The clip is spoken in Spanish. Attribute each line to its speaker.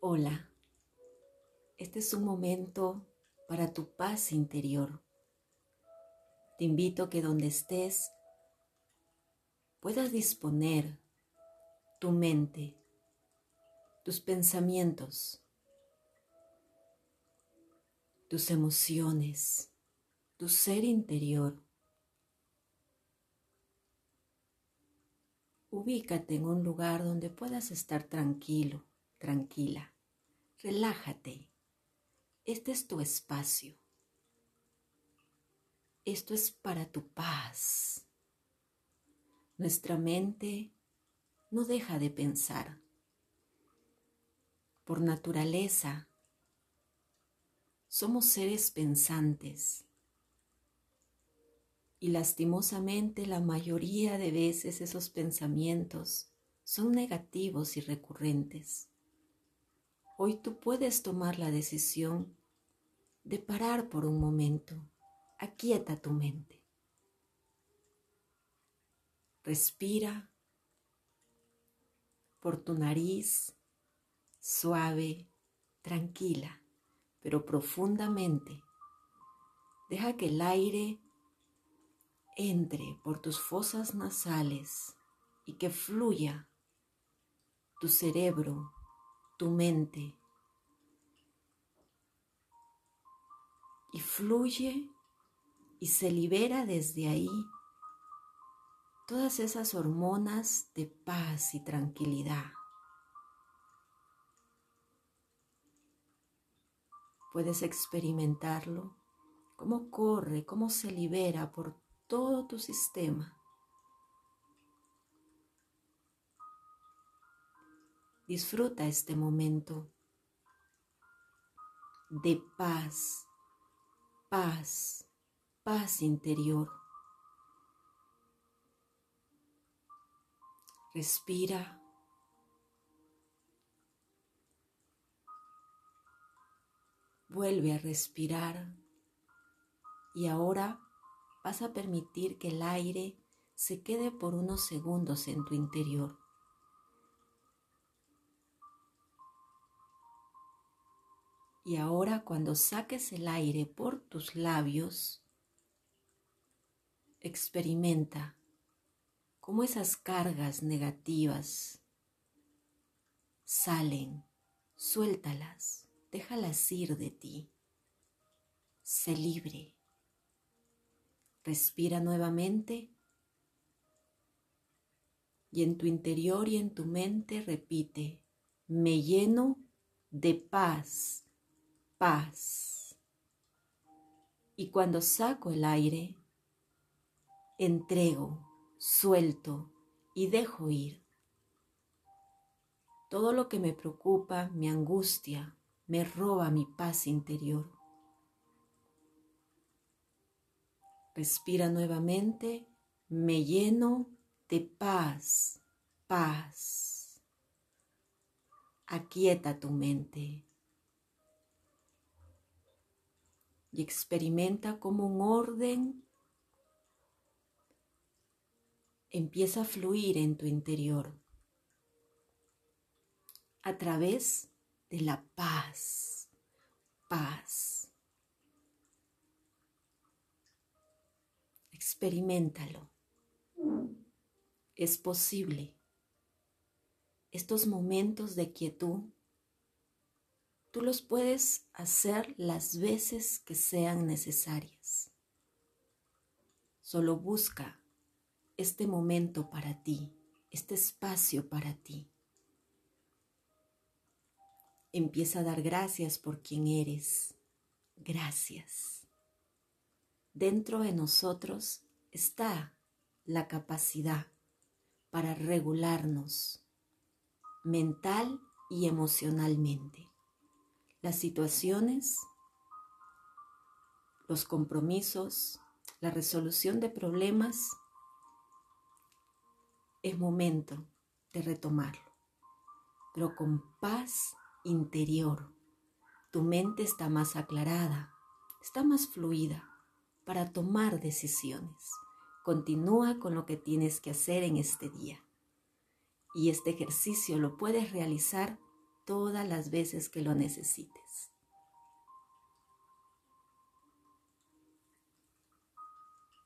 Speaker 1: Hola, este es un momento para tu paz interior. Te invito a que donde estés puedas disponer tu mente, tus pensamientos, tus emociones, tu ser interior. Ubícate en un lugar donde puedas estar tranquilo, tranquila. Relájate. Este es tu espacio. Esto es para tu paz. Nuestra mente no deja de pensar. Por naturaleza, somos seres pensantes. Y lastimosamente la mayoría de veces esos pensamientos son negativos y recurrentes. Hoy tú puedes tomar la decisión de parar por un momento. Aquieta tu mente. Respira por tu nariz, suave, tranquila, pero profundamente. Deja que el aire entre por tus fosas nasales y que fluya tu cerebro tu mente y fluye y se libera desde ahí todas esas hormonas de paz y tranquilidad. Puedes experimentarlo, cómo corre, cómo se libera por todo tu sistema. Disfruta este momento de paz, paz, paz interior. Respira. Vuelve a respirar y ahora vas a permitir que el aire se quede por unos segundos en tu interior. Y ahora cuando saques el aire por tus labios, experimenta cómo esas cargas negativas salen, suéltalas, déjalas ir de ti. Sé libre. Respira nuevamente y en tu interior y en tu mente repite, me lleno de paz paz. Y cuando saco el aire, entrego, suelto y dejo ir. Todo lo que me preocupa, me angustia, me roba mi paz interior. Respira nuevamente, me lleno de paz, paz. Aquieta tu mente. Y experimenta como un orden empieza a fluir en tu interior a través de la paz, paz. Experimentalo. Es posible. Estos momentos de quietud Tú los puedes hacer las veces que sean necesarias. Solo busca este momento para ti, este espacio para ti. Empieza a dar gracias por quien eres. Gracias. Dentro de nosotros está la capacidad para regularnos mental y emocionalmente las situaciones, los compromisos, la resolución de problemas, es momento de retomarlo, pero con paz interior. Tu mente está más aclarada, está más fluida para tomar decisiones. Continúa con lo que tienes que hacer en este día. Y este ejercicio lo puedes realizar todas las veces que lo necesites.